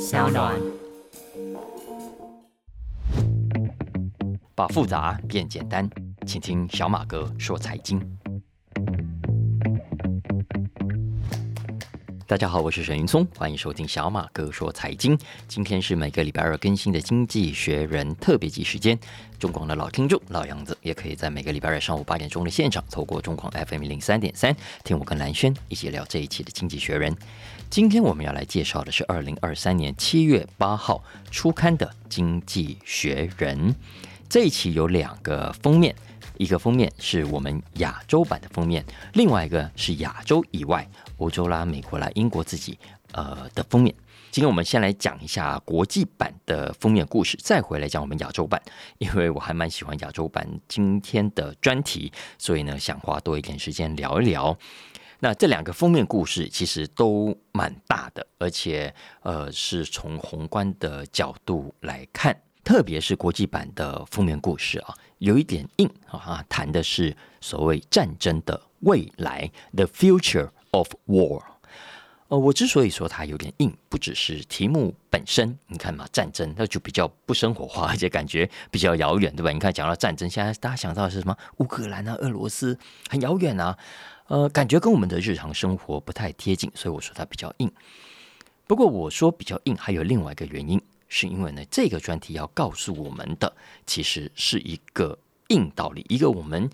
小暖。把复杂变简单，请听小马哥说财经。大家好，我是沈云聪，欢迎收听小马哥说财经。今天是每个礼拜二更新的《经济学人》特别集时间。中广的老听众老样子，也可以在每个礼拜二上午八点钟的现场，透过中广 FM 零三点三，听我跟蓝轩一起聊这一期的《经济学人》。今天我们要来介绍的是二零二三年七月八号出刊的《经济学人》。这一期有两个封面，一个封面是我们亚洲版的封面，另外一个是亚洲以外，欧洲啦、美国啦、英国自己呃的封面。今天我们先来讲一下国际版的封面故事，再回来讲我们亚洲版，因为我还蛮喜欢亚洲版今天的专题，所以呢想花多一点时间聊一聊。那这两个封面故事其实都蛮大的，而且呃是从宏观的角度来看。特别是国际版的封面故事啊，有一点硬啊，谈的是所谓战争的未来，the future of war。呃，我之所以说它有点硬，不只是题目本身，你看嘛，战争那就比较不生活化，而且感觉比较遥远，对吧？你看讲到战争，现在大家想到的是什么？乌克兰啊，俄罗斯，很遥远啊，呃，感觉跟我们的日常生活不太贴近，所以我说它比较硬。不过我说比较硬，还有另外一个原因。是因为呢，这个专题要告诉我们的，其实是一个硬道理，一个我们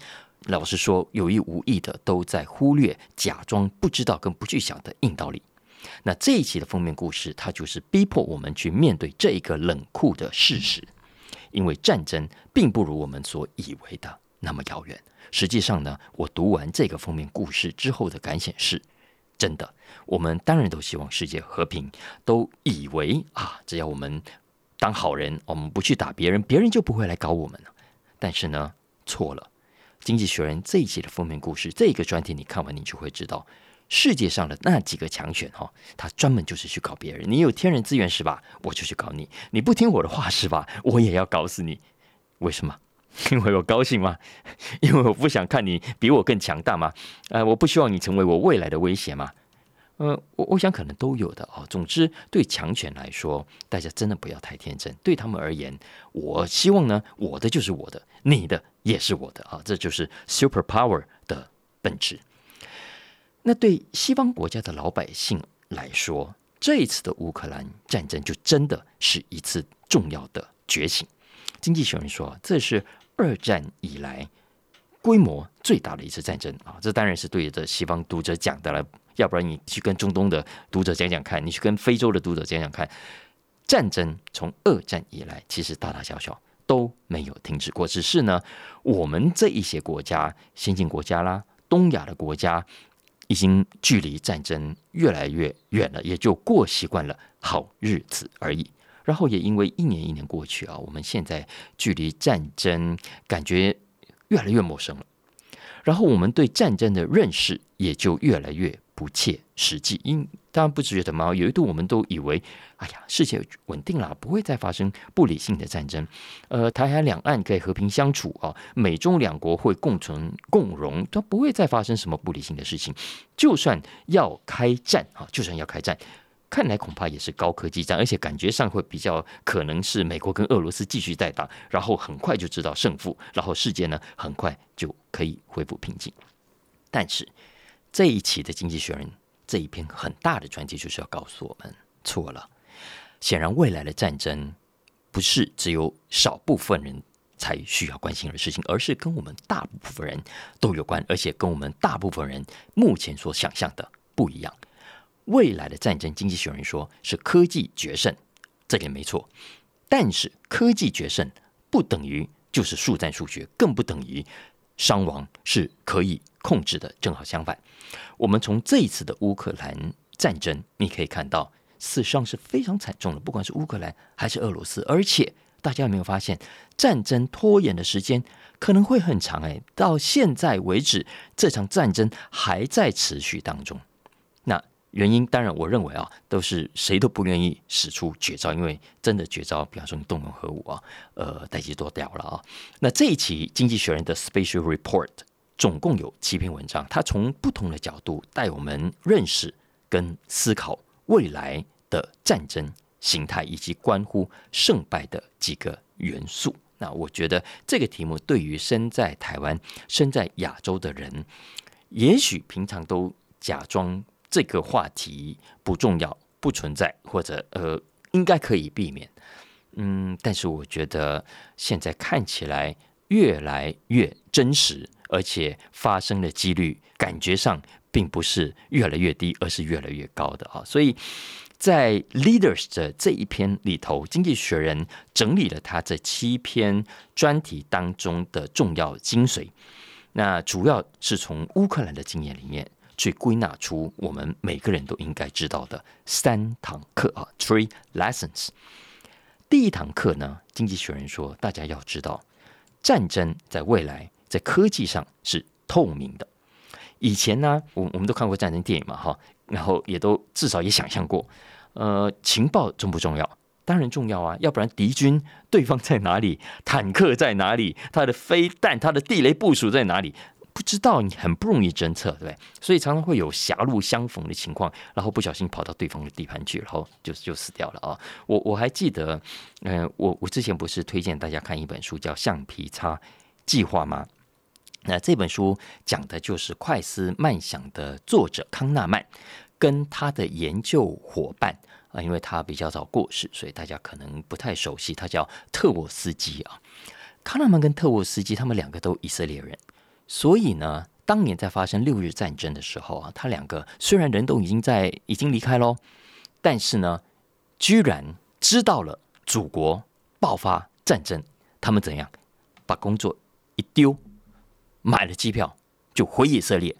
老实说有意无意的都在忽略、假装不知道跟不去想的硬道理。那这一期的封面故事，它就是逼迫我们去面对这一个冷酷的事实，因为战争并不如我们所以为的那么遥远。实际上呢，我读完这个封面故事之后的感想是。真的，我们当然都希望世界和平，都以为啊，只要我们当好人，我们不去打别人，别人就不会来搞我们了。但是呢，错了。经济学人这一期的封面故事，这个专题你看完，你就会知道，世界上的那几个强权哈，他专门就是去搞别人。你有天然资源是吧？我就去搞你。你不听我的话是吧？我也要搞死你。为什么？因为我高兴吗？因为我不想看你比我更强大吗？呃，我不希望你成为我未来的威胁吗？呃，我我想可能都有的啊。总之，对强权来说，大家真的不要太天真。对他们而言，我希望呢，我的就是我的，你的也是我的啊。这就是 super power 的本质。那对西方国家的老百姓来说，这一次的乌克兰战争就真的是一次重要的觉醒。经济学人说，这是。二战以来规模最大的一次战争啊，这当然是对着西方读者讲的了。要不然你去跟中东的读者讲讲看，你去跟非洲的读者讲讲看，战争从二战以来其实大大小小都没有停止过。只是呢，我们这一些国家，先进国家啦，东亚的国家，已经距离战争越来越远了，也就过习惯了好日子而已。然后也因为一年一年过去啊，我们现在距离战争感觉越来越陌生了。然后我们对战争的认识也就越来越不切实际。因当然不觉得吗？有一度我们都以为，哎呀，世界稳定了，不会再发生不理性的战争。呃，台海两岸可以和平相处啊，美中两国会共存共荣，都不会再发生什么不理性的事情。就算要开战啊，就算要开战。看来恐怕也是高科技战，而且感觉上会比较可能是美国跟俄罗斯继续在打，然后很快就知道胜负，然后世界呢很快就可以恢复平静。但是这一期的《经济学人》这一篇很大的专题就是要告诉我们，错了。显然，未来的战争不是只有少部分人才需要关心的事情，而是跟我们大部分人都有关，而且跟我们大部分人目前所想象的不一样。未来的战争，经济学人说是科技决胜，这点没错。但是科技决胜不等于就是速战速决，更不等于伤亡是可以控制的。正好相反，我们从这一次的乌克兰战争，你可以看到死伤是非常惨重的，不管是乌克兰还是俄罗斯。而且大家有没有发现，战争拖延的时间可能会很长？哎，到现在为止，这场战争还在持续当中。原因当然，我认为啊，都是谁都不愿意使出绝招，因为真的绝招，比方说你动用核武啊，呃，代际多掉了啊。那这一期《经济学人》的 Special Report 总共有七篇文章，它从不同的角度带我们认识跟思考未来的战争形态以及关乎胜败的几个元素。那我觉得这个题目对于身在台湾、身在亚洲的人，也许平常都假装这个话题不重要、不存在，或者呃应该可以避免。嗯，但是我觉得现在看起来越来越真实，而且发生的几率感觉上并不是越来越低，而是越来越高的啊，所以。在 Leaders 的这一篇里头，《经济学人》整理了他这七篇专题当中的重要精髓。那主要是从乌克兰的经验里面去归纳出我们每个人都应该知道的三堂课啊，Three Lessons。第一堂课呢，《经济学人》说，大家要知道，战争在未来在科技上是透明的。以前呢，我我们都看过战争电影嘛，哈，然后也都至少也想象过。呃，情报重不重要？当然重要啊！要不然敌军对方在哪里，坦克在哪里，他的飞弹、他的地雷部署在哪里，不知道，你很不容易侦测，对不对？所以常常会有狭路相逢的情况，然后不小心跑到对方的地盘去，然后就就死掉了啊！我我还记得，嗯，我我之前不是推荐大家看一本书叫《橡皮擦计划》吗？那这本书讲的就是快思慢想的作者康纳曼。跟他的研究伙伴啊，因为他比较早过世，所以大家可能不太熟悉。他叫特沃斯基啊，康纳曼跟特沃斯基他们两个都以色列人，所以呢，当年在发生六日战争的时候啊，他两个虽然人都已经在已经离开喽，但是呢，居然知道了祖国爆发战争，他们怎样把工作一丢，买了机票就回以色列。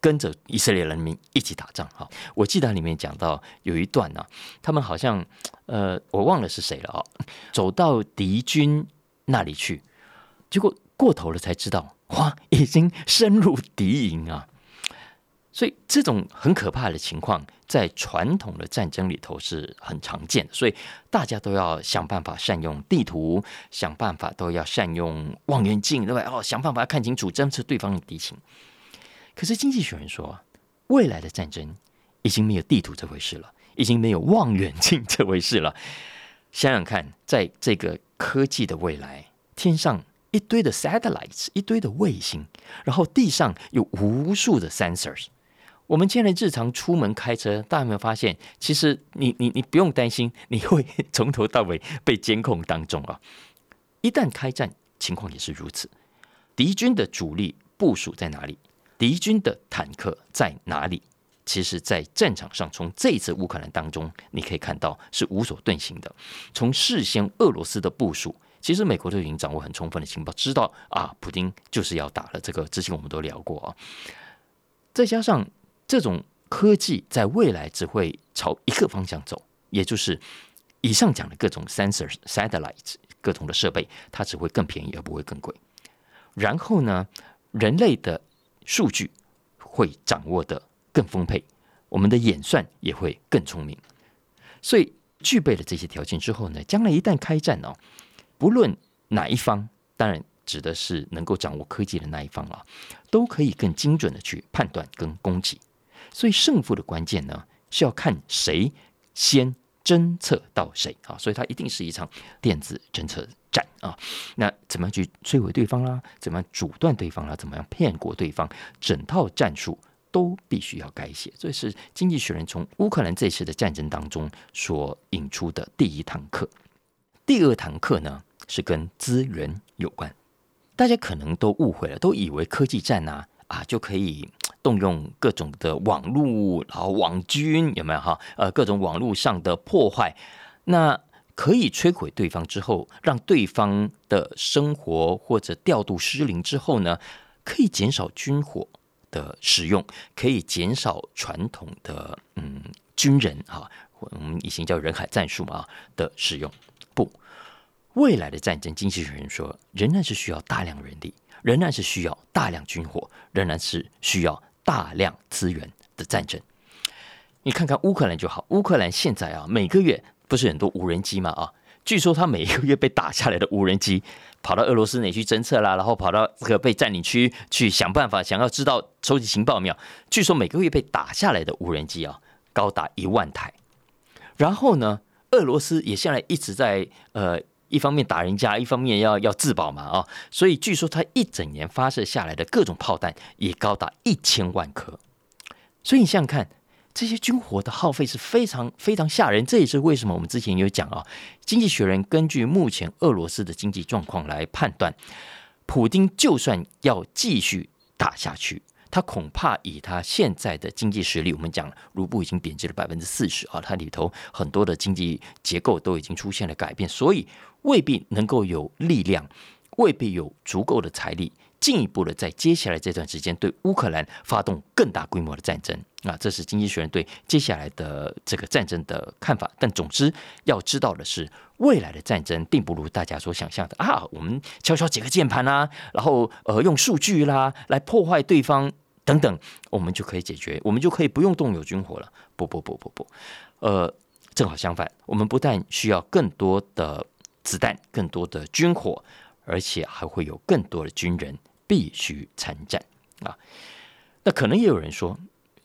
跟着以色列人民一起打仗哈，我记得里面讲到有一段呢，他们好像呃，我忘了是谁了啊，走到敌军那里去，结果过头了才知道，哇，已经深入敌营啊！所以这种很可怕的情况，在传统的战争里头是很常见的，所以大家都要想办法善用地图，想办法都要善用望远镜，对吧？哦，想办法看清楚侦测对方的敌情。可是经济学人说，未来的战争已经没有地图这回事了，已经没有望远镜这回事了。想想看，在这个科技的未来，天上一堆的 satellites，一堆的卫星，然后地上有无数的 sensors。我们现在日常出门开车，大家有没有发现，其实你你你不用担心，你会从头到尾被监控当中啊。一旦开战，情况也是如此。敌军的主力部署在哪里？敌军的坦克在哪里？其实，在战场上，从这次乌克兰当中，你可以看到是无所遁形的。从事先俄罗斯的部署，其实美国都已经掌握很充分的情报，知道啊，普京就是要打了。这个之前我们都聊过啊。再加上这种科技，在未来只会朝一个方向走，也就是以上讲的各种 sensor satellites，各种的设备，它只会更便宜而不会更贵。然后呢，人类的数据会掌握的更丰沛，我们的演算也会更聪明。所以具备了这些条件之后呢，将来一旦开战哦，不论哪一方，当然指的是能够掌握科技的那一方啊，都可以更精准的去判断跟攻击。所以胜负的关键呢，是要看谁先侦测到谁啊，所以它一定是一场电子侦测。战啊，那怎么样去摧毁对方啦？怎么样阻断对方啦？怎么样骗过对方？整套战术都必须要改写。这是经济学人从乌克兰这次的战争当中所引出的第一堂课。第二堂课呢，是跟资源有关。大家可能都误会了，都以为科技战啊啊就可以动用各种的网络，然后网军有没有哈？呃，各种网络上的破坏，那。可以摧毁对方之后，让对方的生活或者调度失灵之后呢，可以减少军火的使用，可以减少传统的嗯军人啊，我们以前叫人海战术嘛的使用。未来的战争，经济学人说，仍然是需要大量人力，仍然是需要大量军火，仍然是需要大量资源的战争。你看看乌克兰就好，乌克兰现在啊，每个月。不是很多无人机吗？啊，据说他每一个月被打下来的无人机，跑到俄罗斯那去侦测啦，然后跑到这个被占领区去想办法，想要知道收集情报没有？据说每个月被打下来的无人机啊，高达一万台。然后呢，俄罗斯也现在一直在呃。一方面打人家，一方面要要自保嘛啊，所以据说他一整年发射下来的各种炮弹也高达一千万颗，所以你想想看，这些军火的耗费是非常非常吓人。这也是为什么我们之前有讲啊，《经济学人》根据目前俄罗斯的经济状况来判断，普京就算要继续打下去。他恐怕以他现在的经济实力，我们讲卢布已经贬值了百分之四十啊，它里头很多的经济结构都已经出现了改变，所以未必能够有力量，未必有足够的财力。进一步的，在接下来这段时间对乌克兰发动更大规模的战争啊，这是经济学人对接下来的这个战争的看法。但总之要知道的是，未来的战争并不如大家所想象的啊，我们敲敲几个键盘啦，然后呃用数据啦来破坏对方等等，我们就可以解决，我们就可以不用动有军火了。不不不不不，呃，正好相反，我们不但需要更多的子弹、更多的军火，而且还会有更多的军人。必须参战啊！那可能也有人说：“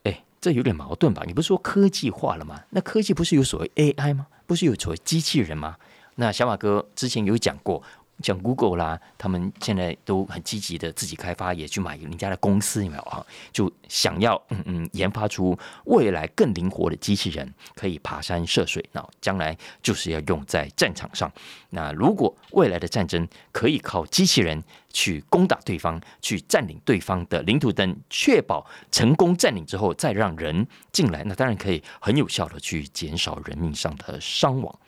哎，这有点矛盾吧？你不是说科技化了吗？那科技不是有所谓 AI 吗？不是有所谓机器人吗？”那小马哥之前有讲过。像 Google 啦，他们现在都很积极的自己开发，也去买人家的公司，有没有啊？就想要嗯嗯研发出未来更灵活的机器人，可以爬山涉水。那将来就是要用在战场上。那如果未来的战争可以靠机器人去攻打对方，去占领对方的领土等，确保成功占领之后再让人进来，那当然可以很有效的去减少人命上的伤亡。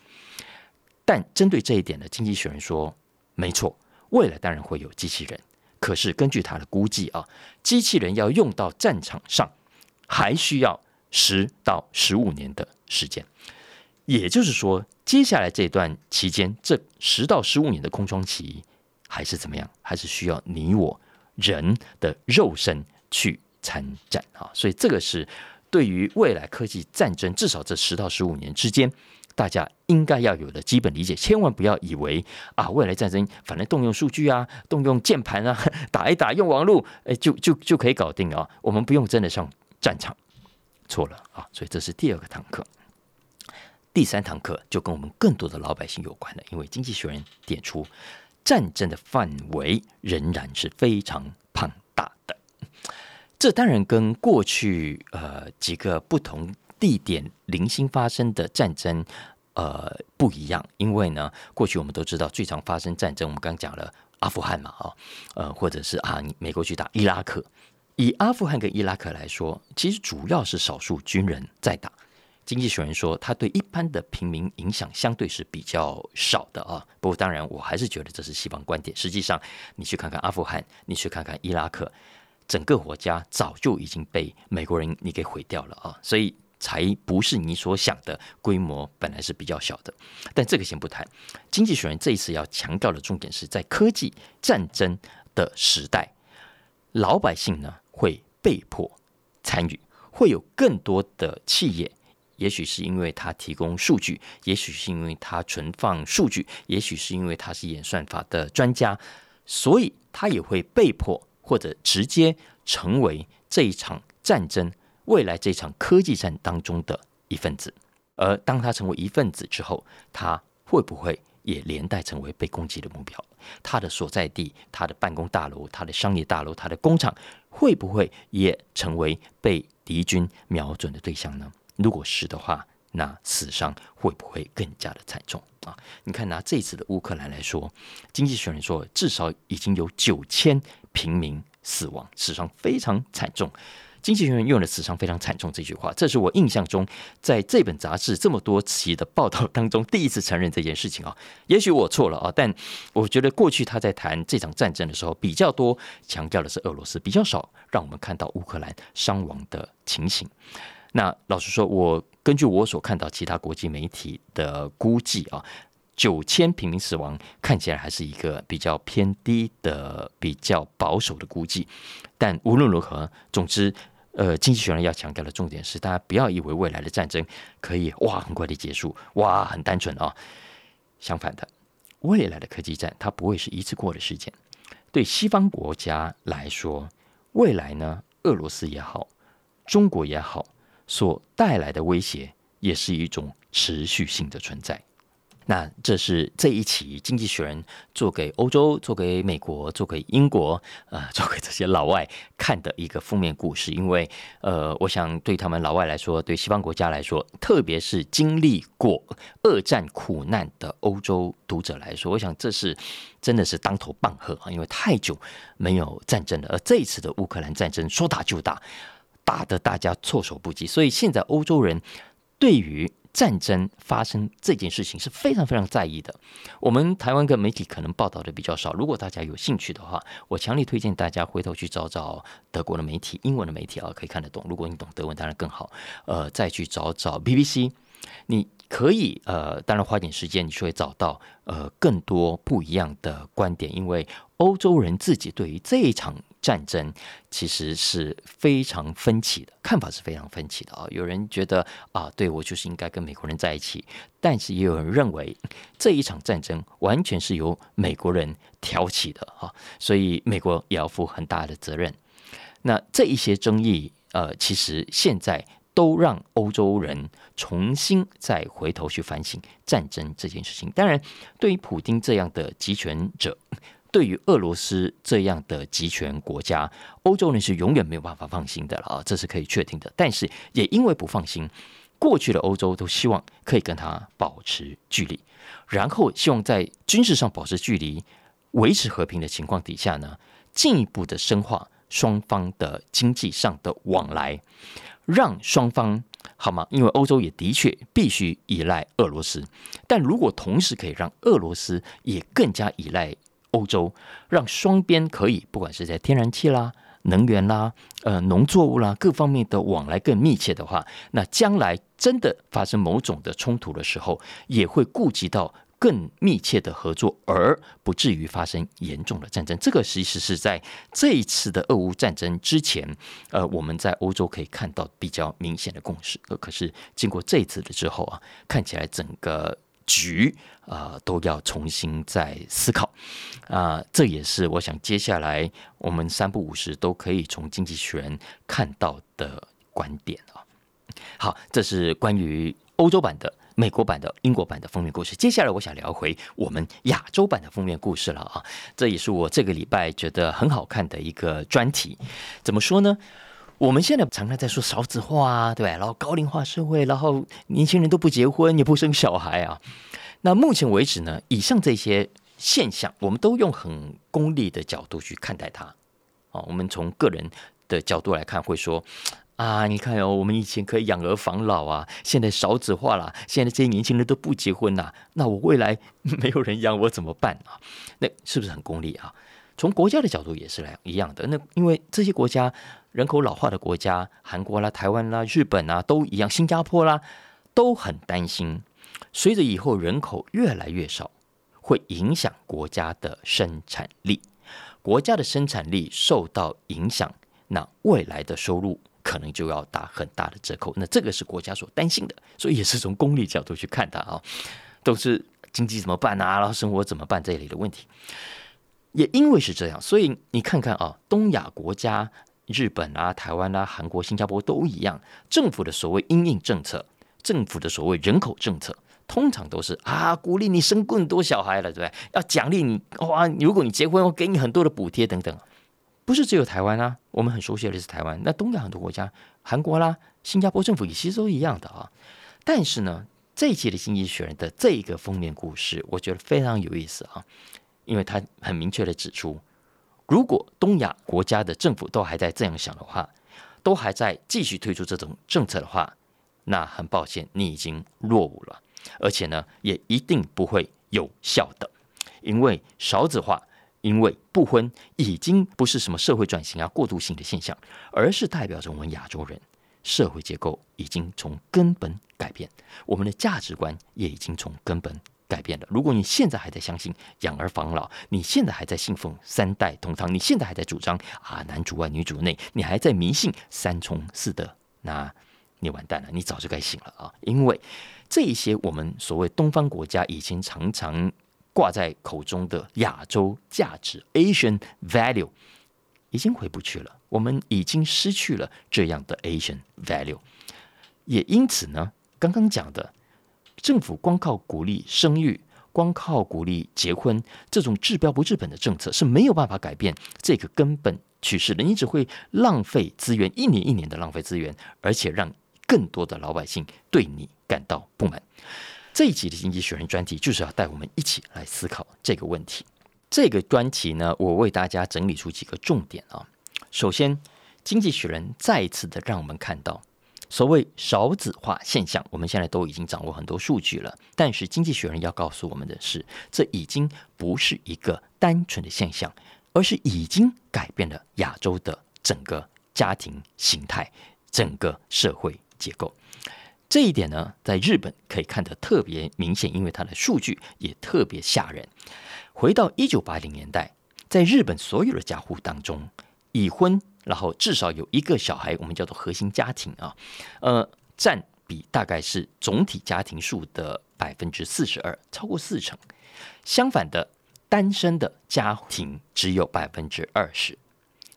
但针对这一点呢，经济学人说。没错，未来当然会有机器人，可是根据他的估计啊，机器人要用到战场上，还需要十到十五年的时间。也就是说，接下来这段期间，这十到十五年的空窗期，还是怎么样？还是需要你我人的肉身去参战啊！所以这个是对于未来科技战争，至少这十到十五年之间。大家应该要有的基本理解，千万不要以为啊，未来战争反正动用数据啊，动用键盘啊，打一打，用网络，哎，就就就可以搞定啊。我们不用真的上战场，错了啊。所以这是第二个堂课，第三堂课就跟我们更多的老百姓有关了，因为经济学人点出，战争的范围仍然是非常庞大的。这当然跟过去呃几个不同。地点零星发生的战争，呃，不一样，因为呢，过去我们都知道最常发生战争，我们刚讲了阿富汗嘛，啊，呃，或者是啊，美国去打伊拉克，以阿富汗跟伊拉克来说，其实主要是少数军人在打。经济学人说，他对一般的平民影响相对是比较少的啊。不过，当然，我还是觉得这是西方观点。实际上，你去看看阿富汗，你去看看伊拉克，整个国家早就已经被美国人你给毁掉了啊，所以。才不是你所想的规模，本来是比较小的。但这个先不谈。经济学人这一次要强调的重点是在科技战争的时代，老百姓呢会被迫参与，会有更多的企业，也许是因为他提供数据，也许是因为他存放数据，也许是因为他是演算法的专家，所以他也会被迫或者直接成为这一场战争。未来这场科技战当中的一份子，而当他成为一份子之后，他会不会也连带成为被攻击的目标？他的所在地、他的办公大楼、他的商业大楼、他的工厂，会不会也成为被敌军瞄准的对象呢？如果是的话，那死伤会不会更加的惨重啊？你看，拿这次的乌克兰来说，经济学人说，至少已经有九千平民死亡，死伤非常惨重。经济学人用的“死伤非常惨重”这句话，这是我印象中在这本杂志这么多期的报道当中第一次承认这件事情啊。也许我错了啊，但我觉得过去他在谈这场战争的时候，比较多强调的是俄罗斯，比较少让我们看到乌克兰伤亡的情形。那老实说，我根据我所看到其他国际媒体的估计啊，九千平民死亡看起来还是一个比较偏低的、比较保守的估计。但无论如何，总之。呃，经济学人要强调的重点是，大家不要以为未来的战争可以哇很快的结束，哇很单纯啊。相反的，未来的科技战它不会是一次过的事件。对西方国家来说，未来呢，俄罗斯也好，中国也好，所带来的威胁也是一种持续性的存在。那这是这一期《经济学人》做给欧洲、做给美国、做给英国，呃，做给这些老外看的一个负面故事。因为，呃，我想对他们老外来说，对西方国家来说，特别是经历过二战苦难的欧洲读者来说，我想这是真的是当头棒喝啊！因为太久没有战争了，而这一次的乌克兰战争说打就打，打得大家措手不及。所以现在欧洲人对于战争发生这件事情是非常非常在意的。我们台湾的媒体可能报道的比较少。如果大家有兴趣的话，我强烈推荐大家回头去找找德国的媒体、英文的媒体啊，可以看得懂。如果你懂德文，当然更好。呃，再去找找 BBC，你可以呃，当然花点时间，你就会找到呃更多不一样的观点，因为欧洲人自己对于这一场。战争其实是非常分歧的，看法是非常分歧的啊！有人觉得啊，对我就是应该跟美国人在一起，但是也有人认为这一场战争完全是由美国人挑起的啊，所以美国也要负很大的责任。那这一些争议，呃，其实现在都让欧洲人重新再回头去反省战争这件事情。当然，对于普京这样的集权者。对于俄罗斯这样的集权国家，欧洲人是永远没有办法放心的了啊，这是可以确定的。但是也因为不放心，过去的欧洲都希望可以跟他保持距离，然后希望在军事上保持距离，维持和平的情况底下呢，进一步的深化双方的经济上的往来，让双方好吗？因为欧洲也的确必须依赖俄罗斯，但如果同时可以让俄罗斯也更加依赖。欧洲让双边可以，不管是在天然气啦、能源啦、呃农作物啦各方面的往来更密切的话，那将来真的发生某种的冲突的时候，也会顾及到更密切的合作，而不至于发生严重的战争。这个其实是在这一次的俄乌战争之前，呃，我们在欧洲可以看到比较明显的共识。呃，可是经过这一次的之后啊，看起来整个。局啊，都要重新再思考啊，这也是我想接下来我们三不五时都可以从经济学人看到的观点啊。好，这是关于欧洲版的、美国版的、英国版的封面故事。接下来我想聊回我们亚洲版的封面故事了啊，这也是我这个礼拜觉得很好看的一个专题。怎么说呢？我们现在常常在说少子化啊，对吧？然后高龄化社会，然后年轻人都不结婚，也不生小孩啊。那目前为止呢，以上这些现象，我们都用很功利的角度去看待它。哦，我们从个人的角度来看，会说啊，你看哦，我们以前可以养儿防老啊，现在少子化了，现在这些年轻人都不结婚呐，那我未来没有人养我怎么办啊？那是不是很功利啊？从国家的角度也是来一样的。那因为这些国家。人口老化的国家，韩国啦、台湾啦、日本啊，都一样，新加坡啦，都很担心。随着以后人口越来越少，会影响国家的生产力，国家的生产力受到影响，那未来的收入可能就要打很大的折扣。那这个是国家所担心的，所以也是从功利角度去看它啊，都是经济怎么办啊，然后生活怎么办这一类的问题。也因为是这样，所以你看看啊，东亚国家。日本啊、台湾啊、韩国、新加坡都一样，政府的所谓“因应政策”，政府的所谓“人口政策”，通常都是啊，鼓励你生更多小孩了，对不对？要奖励你哇，如果你结婚，我给你很多的补贴等等。不是只有台湾啊，我们很熟悉的是台湾。那东亚很多国家，韩国啦、新加坡政府也其实都一样的啊。但是呢，这一期的《经济学人》的这一个封面故事，我觉得非常有意思啊，因为他很明确的指出。如果东亚国家的政府都还在这样想的话，都还在继续推出这种政策的话，那很抱歉，你已经落伍了，而且呢，也一定不会有效的，因为少子化，因为不婚，已经不是什么社会转型啊过渡性的现象，而是代表着我们亚洲人社会结构已经从根本改变，我们的价值观也已经从根本。改变了。如果你现在还在相信养儿防老，你现在还在信奉三代同堂，你现在还在主张啊男主外女主内，你还在迷信三从四德，那你完蛋了，你早就该醒了啊！因为这一些我们所谓东方国家以前常常挂在口中的亚洲价值 （Asian value） 已经回不去了，我们已经失去了这样的 Asian value。也因此呢，刚刚讲的。政府光靠鼓励生育。光靠鼓励结婚这种治标不治本的政策是没有办法改变这个根本趋势的，你只会浪费资源，一年一年的浪费资源，而且让更多的老百姓对你感到不满。这一集的经济学人专题就是要带我们一起来思考这个问题。这个专题呢，我为大家整理出几个重点啊。首先，经济学人再一次的让我们看到。所谓少子化现象，我们现在都已经掌握很多数据了。但是经济学人要告诉我们的是，这已经不是一个单纯的现象，而是已经改变了亚洲的整个家庭形态、整个社会结构。这一点呢，在日本可以看得特别明显，因为它的数据也特别吓人。回到一九八零年代，在日本所有的家户当中，已婚。然后至少有一个小孩，我们叫做核心家庭啊，呃，占比大概是总体家庭数的百分之四十二，超过四成。相反的，单身的家庭只有百分之二十。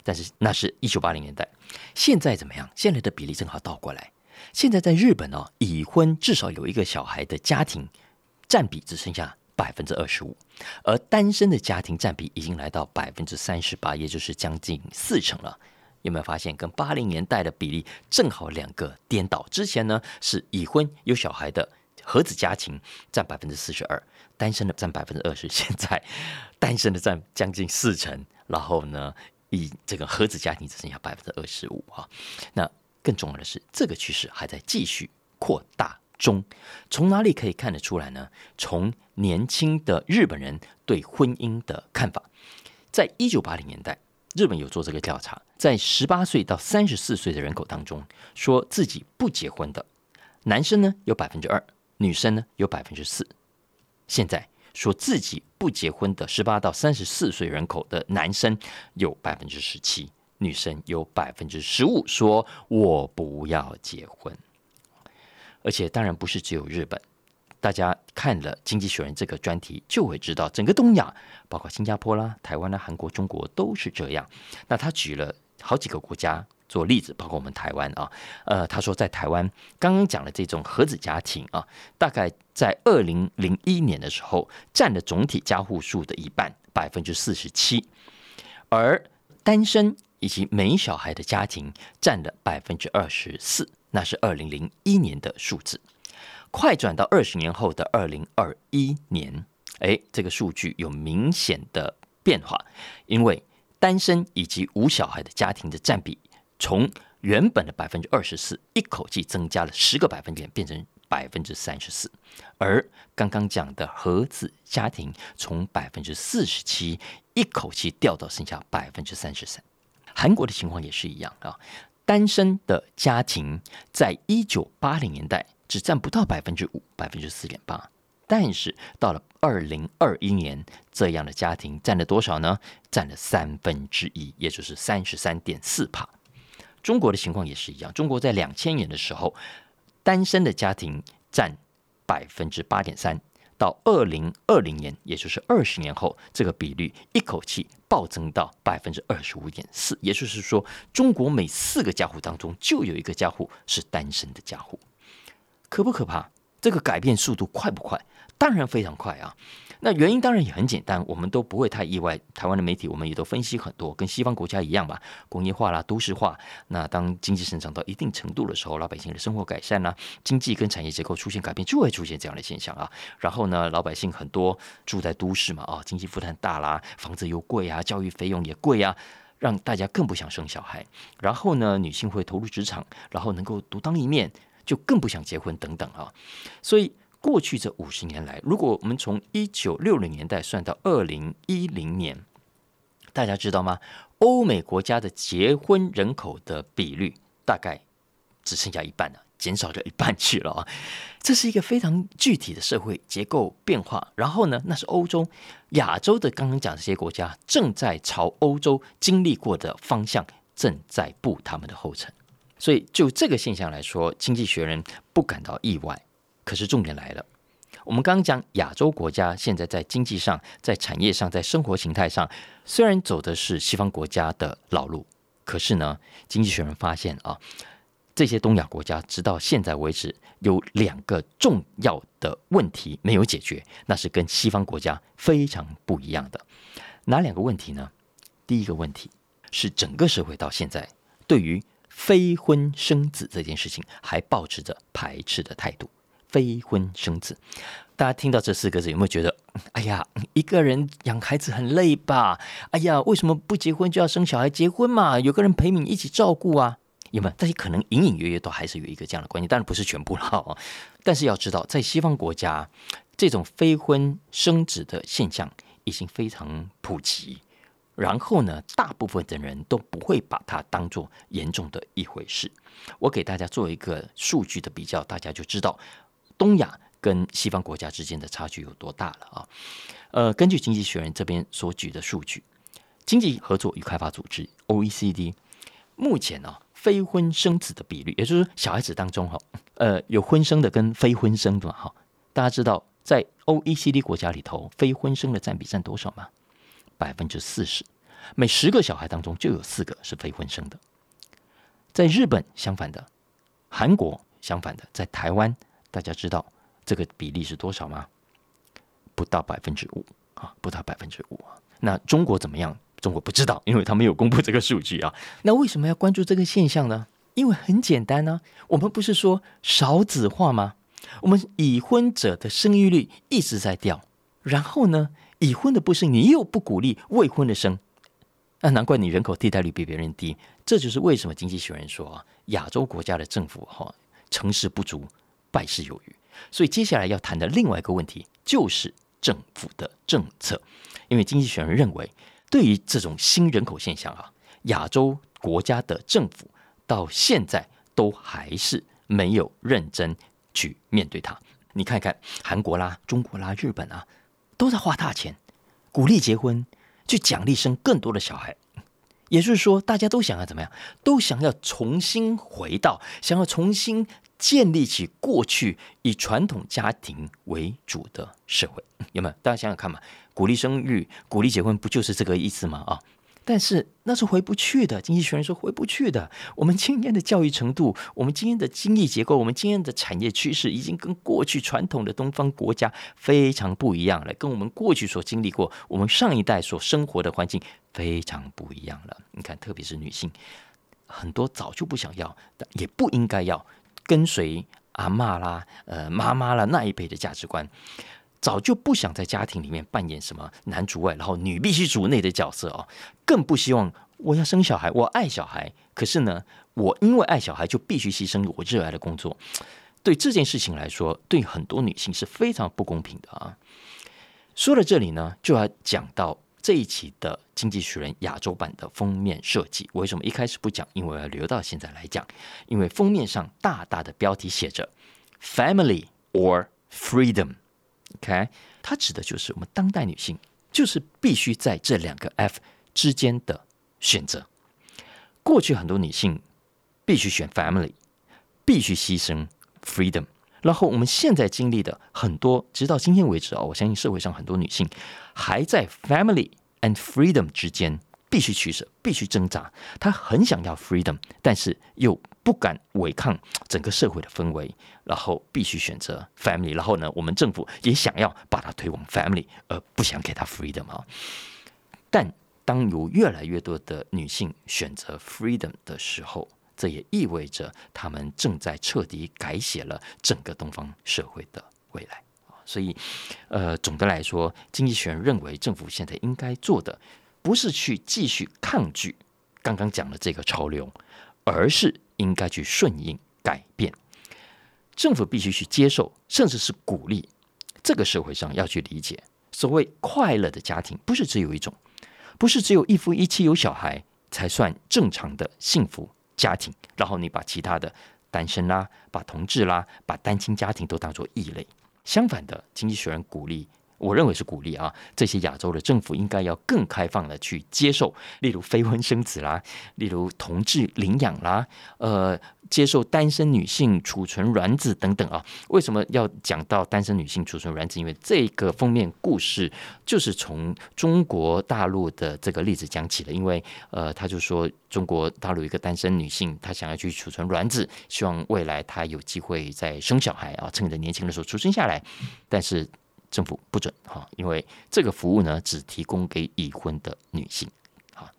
但是那是一九八零年代，现在怎么样？现在的比例正好倒过来。现在在日本哦，已婚至少有一个小孩的家庭占比只剩下。百分之二十五，而单身的家庭占比已经来到百分之三十八，也就是将近四成了。有没有发现，跟八零年代的比例正好两个颠倒？之前呢是已婚有小孩的合子家庭占百分之四十二，单身的占百分之二十。现在单身的占将近四成，然后呢，以这个合子家庭只剩下百分之二十五啊。那更重要的是，这个趋势还在继续扩大。中，从哪里可以看得出来呢？从年轻的日本人对婚姻的看法，在一九八零年代，日本有做这个调查，在十八岁到三十四岁的人口当中，说自己不结婚的男生呢有百分之二，女生呢有百分之四。现在说自己不结婚的十八到三十四岁人口的男生有百分之十七，女生有百分之十五，说我不要结婚。而且当然不是只有日本，大家看了《经济学人》这个专题就会知道，整个东亚，包括新加坡啦、台湾啦、韩国、中国都是这样。那他举了好几个国家做例子，包括我们台湾啊。呃，他说在台湾刚刚讲的这种合子家庭啊，大概在二零零一年的时候占了总体家户数的一半，百分之四十七，而单身以及没小孩的家庭占了百分之二十四。那是二零零一年的数字，快转到二十年后的二零二一年，哎，这个数据有明显的变化，因为单身以及无小孩的家庭的占比，从原本的百分之二十四，一口气增加了十个百分点，变成百分之三十四，而刚刚讲的合子家庭，从百分之四十七，一口气掉到剩下百分之三十三。韩国的情况也是一样啊。单身的家庭在一九八零年代只占不到百分之五，百分之四点八。但是到了二零二一年，这样的家庭占了多少呢？占了三分之一，也就是三十三点四帕。中国的情况也是一样，中国在两千年的时候，单身的家庭占百分之八点三。到二零二零年，也就是二十年后，这个比率一口气暴增到百分之二十五点四，也就是说，中国每四个家户当中就有一个家户是单身的家户，可不可怕？这个改变速度快不快？当然非常快啊。那原因当然也很简单，我们都不会太意外。台湾的媒体我们也都分析很多，跟西方国家一样吧，工业化啦、都市化。那当经济生长到一定程度的时候，老百姓的生活改善啦，经济跟产业结构出现改变，就会出现这样的现象啊。然后呢，老百姓很多住在都市嘛，啊，经济负担大啦，房子又贵啊，教育费用也贵啊，让大家更不想生小孩。然后呢，女性会投入职场，然后能够独当一面，就更不想结婚等等啊。所以。过去这五十年来，如果我们从一九六零年代算到二零一零年，大家知道吗？欧美国家的结婚人口的比率大概只剩下一半了，减少了一半去了啊！这是一个非常具体的社会结构变化。然后呢，那是欧洲、亚洲的刚刚讲这些国家正在朝欧洲经历过的方向正在步他们的后尘。所以就这个现象来说，《经济学人》不感到意外。可是重点来了，我们刚刚讲亚洲国家现在在经济上、在产业上、在生活形态上，虽然走的是西方国家的老路，可是呢，经济学人发现啊，这些东亚国家直到现在为止有两个重要的问题没有解决，那是跟西方国家非常不一样的。哪两个问题呢？第一个问题是整个社会到现在对于非婚生子这件事情还保持着排斥的态度。非婚生子，大家听到这四个字有没有觉得，哎呀，一个人养孩子很累吧？哎呀，为什么不结婚就要生小孩？结婚嘛，有个人陪你一起照顾啊。有没有？但是可能隐隐约约都还是有一个这样的观念，当然不是全部了。但是要知道，在西方国家，这种非婚生子的现象已经非常普及。然后呢，大部分的人都不会把它当做严重的一回事。我给大家做一个数据的比较，大家就知道东亚跟西方国家之间的差距有多大了啊。呃，根据经济学人这边所举的数据，经济合作与开发组织 （OECD） 目前呢。非婚生子的比率，也就是小孩子当中哈，呃，有婚生的跟非婚生的哈。大家知道，在 OECD 国家里头，非婚生的占比占多少吗？百分之四十，每十个小孩当中就有四个是非婚生的。在日本相反的，韩国相反的，在台湾，大家知道这个比例是多少吗？不到百分之五啊，不到百分之五啊。那中国怎么样？中国不知道，因为他没有公布这个数据啊。那为什么要关注这个现象呢？因为很简单呢，我们不是说少子化吗？我们已婚者的生育率一直在掉，然后呢，已婚的不生，你又不鼓励未婚的生，那难怪你人口替代率比别人低。这就是为什么经济学人说啊，亚洲国家的政府哈成事不足，败事有余。所以接下来要谈的另外一个问题就是政府的政策，因为经济学人认为。对于这种新人口现象啊，亚洲国家的政府到现在都还是没有认真去面对它。你看看韩国啦、中国啦、日本啊，都在花大钱鼓励结婚，去奖励生更多的小孩。也就是说，大家都想要怎么样？都想要重新回到，想要重新建立起过去以传统家庭为主的社会，有没有？大家想想看嘛。鼓励生育、鼓励结婚，不就是这个意思吗？啊！但是那是回不去的。经济学人说回不去的。我们今天的教育程度，我们今天的经济结构，我们今天的产业趋势，已经跟过去传统的东方国家非常不一样了。跟我们过去所经历过，我们上一代所生活的环境非常不一样了。你看，特别是女性，很多早就不想要，也不应该要跟随阿妈啦、呃妈妈啦那一辈的价值观。早就不想在家庭里面扮演什么男主外，然后女必须主内的角色哦，更不希望我要生小孩，我爱小孩，可是呢，我因为爱小孩就必须牺牲我热爱的工作。对这件事情来说，对很多女性是非常不公平的啊。说到这里呢，就要讲到这一期的《经济学人》亚洲版的封面设计。为什么一开始不讲？因为要留到现在来讲，因为封面上大大的标题写着 “Family or Freedom”。OK，它指的就是我们当代女性，就是必须在这两个 F 之间的选择。过去很多女性必须选 family，必须牺牲 freedom。然后我们现在经历的很多，直到今天为止啊，我相信社会上很多女性还在 family and freedom 之间。必须取舍，必须挣扎。她很想要 freedom，但是又不敢违抗整个社会的氛围，然后必须选择 family。然后呢，我们政府也想要把它推往 family，而不想给他 freedom 啊。但当有越来越多的女性选择 freedom 的时候，这也意味着他们正在彻底改写了整个东方社会的未来所以，呃，总的来说，经济学人认为政府现在应该做的。不是去继续抗拒刚刚讲的这个潮流，而是应该去顺应改变。政府必须去接受，甚至是鼓励这个社会上要去理解，所谓快乐的家庭不是只有一种，不是只有一夫一妻有小孩才算正常的幸福家庭。然后你把其他的单身啦、把同志啦、把单亲家庭都当做异类。相反的，经济学人鼓励我认为是鼓励啊，这些亚洲的政府应该要更开放的去接受，例如非婚生子啦，例如同志领养啦，呃，接受单身女性储存卵子等等啊。为什么要讲到单身女性储存卵子？因为这个封面故事就是从中国大陆的这个例子讲起的。因为呃，他就说中国大陆一个单身女性，她想要去储存卵子，希望未来她有机会再生小孩啊，趁着年轻的时候出生下来，但是。政府不准哈，因为这个服务呢只提供给已婚的女性，啊，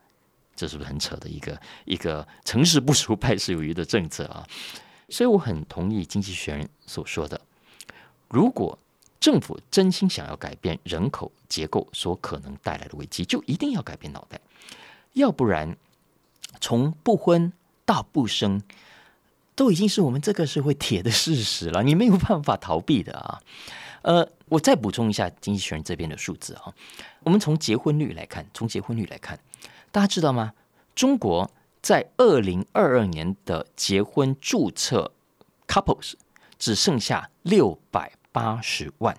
这是不是很扯的一个一个成事不足败事有余的政策啊？所以我很同意经济学人所说的，如果政府真心想要改变人口结构所可能带来的危机，就一定要改变脑袋，要不然从不婚到不生，都已经是我们这个社会铁的事实了，你没有办法逃避的啊。呃，我再补充一下经济学人这边的数字哈。我们从结婚率来看，从结婚率来看，大家知道吗？中国在二零二二年的结婚注册 couples 只剩下六百八十万，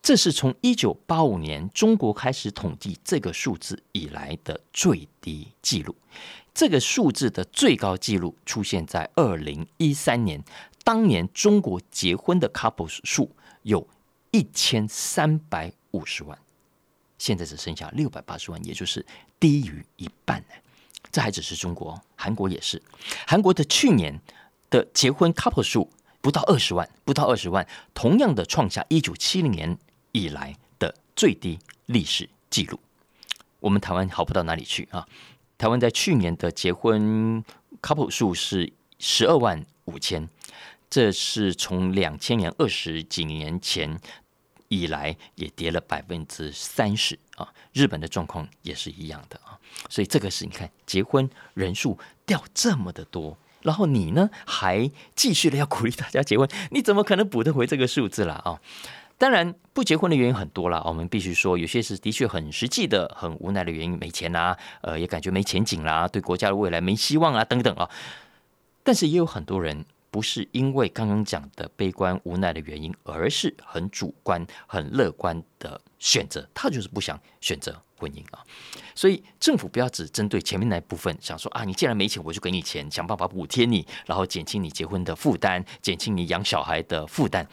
这是从一九八五年中国开始统计这个数字以来的最低记录。这个数字的最高记录出现在二零一三年，当年中国结婚的 couples 数有。一千三百五十万，现在只剩下六百八十万，也就是低于一半呢。这还只是中国，韩国也是。韩国的去年的结婚 couple 数不到二十万，不到二十万，同样的创下一九七零年以来的最低历史记录。我们台湾好不到哪里去啊？台湾在去年的结婚 couple 数是十二万五千，这是从两千年二十几年前。以来也跌了百分之三十啊！日本的状况也是一样的啊，所以这个是你看结婚人数掉这么的多，然后你呢还继续的要鼓励大家结婚，你怎么可能补得回这个数字了啊？当然不结婚的原因很多了，我们必须说有些是的确很实际的、很无奈的原因，没钱啦，呃，也感觉没前景啦，对国家的未来没希望啊，等等啊。但是也有很多人。不是因为刚刚讲的悲观无奈的原因，而是很主观、很乐观的选择。他就是不想选择婚姻啊。所以政府不要只针对前面那部分，想说啊，你既然没钱，我就给你钱，想办法补贴你，然后减轻你结婚的负担，减轻你养小孩的负担。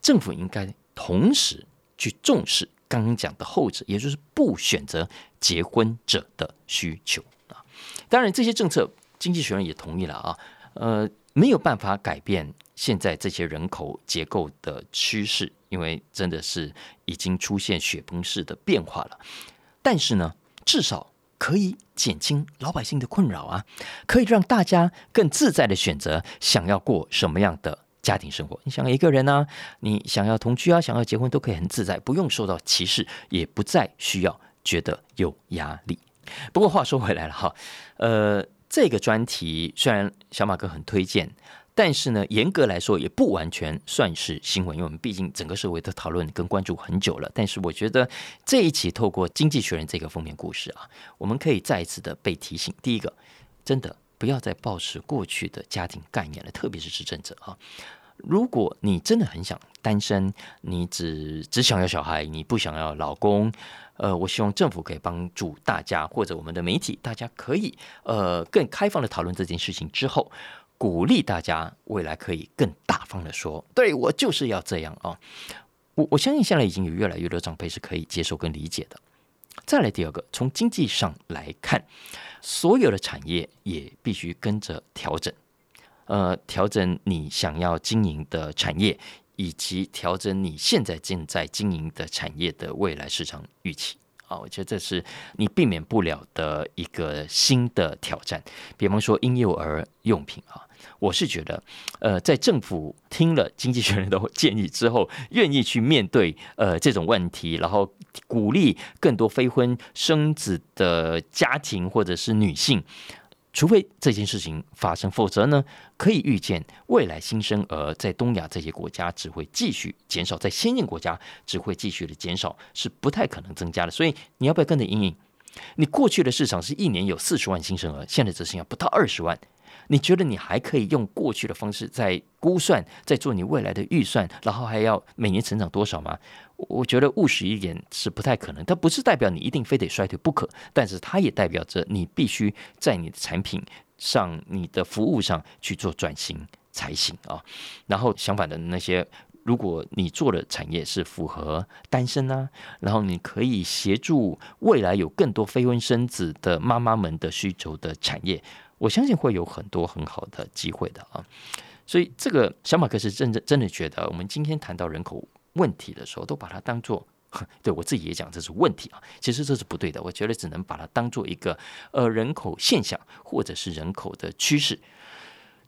政府应该同时去重视刚刚讲的后者，也就是不选择结婚者的需求啊。当然，这些政策经济学人也同意了啊。呃。没有办法改变现在这些人口结构的趋势，因为真的是已经出现雪崩式的变化了。但是呢，至少可以减轻老百姓的困扰啊，可以让大家更自在的选择想要过什么样的家庭生活。你想要一个人呢，你想要同居啊，想要结婚都可以很自在，不用受到歧视，也不再需要觉得有压力。不过话说回来了哈，呃。这个专题虽然小马哥很推荐，但是呢，严格来说也不完全算是新闻，因为我们毕竟整个社会都讨论跟关注很久了。但是我觉得这一期透过《经济学人》这个封面故事啊，我们可以再一次的被提醒：第一个，真的不要再抱持过去的家庭概念了，特别是执政者啊。如果你真的很想单身，你只只想要小孩，你不想要老公。呃，我希望政府可以帮助大家，或者我们的媒体，大家可以呃更开放的讨论这件事情之后，鼓励大家未来可以更大方的说，对我就是要这样啊！我我相信现在已经有越来越多长辈是可以接受跟理解的。再来第二个，从经济上来看，所有的产业也必须跟着调整，呃，调整你想要经营的产业。以及调整你现在正在经营的产业的未来市场预期啊，我觉得这是你避免不了的一个新的挑战。比方说婴幼儿用品啊，我是觉得，呃，在政府听了经济学人的建议之后，愿意去面对呃这种问题，然后鼓励更多非婚生子的家庭或者是女性。除非这件事情发生，否则呢，可以预见未来新生儿在东亚这些国家只会继续减少，在先进国家只会继续的减少，是不太可能增加的。所以你要不要跟着阴影？你过去的市场是一年有四十万新生儿，现在只剩下不到二十万。你觉得你还可以用过去的方式在估算，在做你未来的预算，然后还要每年成长多少吗？我觉得务实一点是不太可能。它不是代表你一定非得衰退不可，但是它也代表着你必须在你的产品上、你的服务上去做转型才行啊。然后相反的那些。如果你做的产业是符合单身啊，然后你可以协助未来有更多非婚生子的妈妈们的需求的产业，我相信会有很多很好的机会的啊。所以这个小马克是真正真的觉得，我们今天谈到人口问题的时候，都把它当做 对我自己也讲这是问题啊。其实这是不对的，我觉得只能把它当做一个呃人口现象或者是人口的趋势。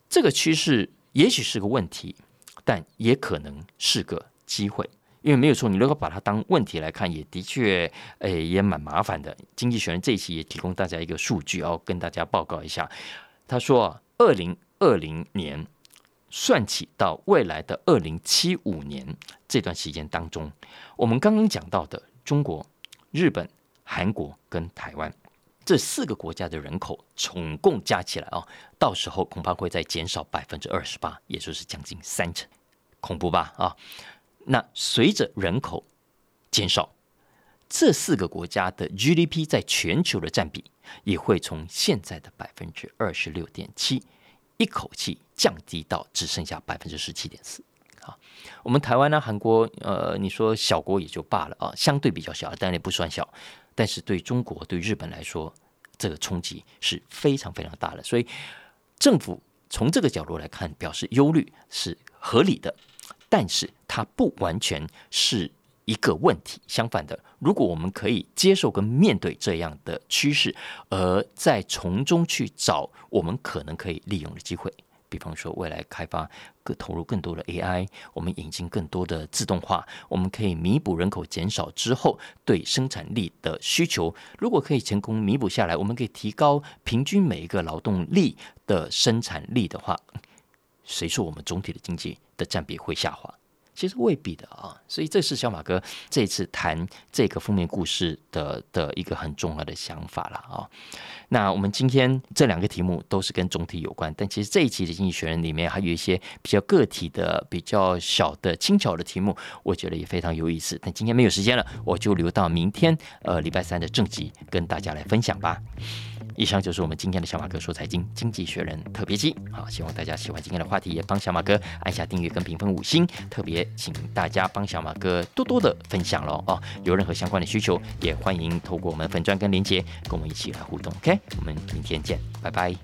这个趋势也许是个问题。但也可能是个机会，因为没有错，你如果把它当问题来看，也的确，诶，也蛮麻烦的。经济学人这一期也提供大家一个数据，要跟大家报告一下。他说，二零二零年算起到未来的二零七五年这段时间当中，我们刚刚讲到的中国、日本、韩国跟台湾。这四个国家的人口总共加起来啊，到时候恐怕会再减少百分之二十八，也就是将近三成，恐怖吧啊？那随着人口减少，这四个国家的 GDP 在全球的占比也会从现在的百分之二十六点七，一口气降低到只剩下百分之十七点四。啊，我们台湾呢，韩国，呃，你说小国也就罢了啊，相对比较小，但也不算小。但是对中国、对日本来说，这个冲击是非常非常大的。所以政府从这个角度来看，表示忧虑是合理的，但是它不完全是一个问题。相反的，如果我们可以接受跟面对这样的趋势，而在从中去找我们可能可以利用的机会。比方说，未来开发更投入更多的 AI，我们引进更多的自动化，我们可以弥补人口减少之后对生产力的需求。如果可以成功弥补下来，我们可以提高平均每一个劳动力的生产力的话，谁说我们总体的经济的占比会下滑？其实未必的啊，所以这是小马哥这次谈这个负面故事的的一个很重要的想法了啊。那我们今天这两个题目都是跟总体有关，但其实这一期的经济学人里面还有一些比较个体的、比较小的、轻巧的题目，我觉得也非常有意思。但今天没有时间了，我就留到明天呃礼拜三的正集跟大家来分享吧。以上就是我们今天的小马哥说财经经济学人特别集，好，希望大家喜欢今天的话题，也帮小马哥按下订阅跟评分五星，特别请大家帮小马哥多多的分享喽哦，有任何相关的需求，也欢迎透过我们粉钻跟连接跟我们一起来互动，OK，我们明天见，拜拜。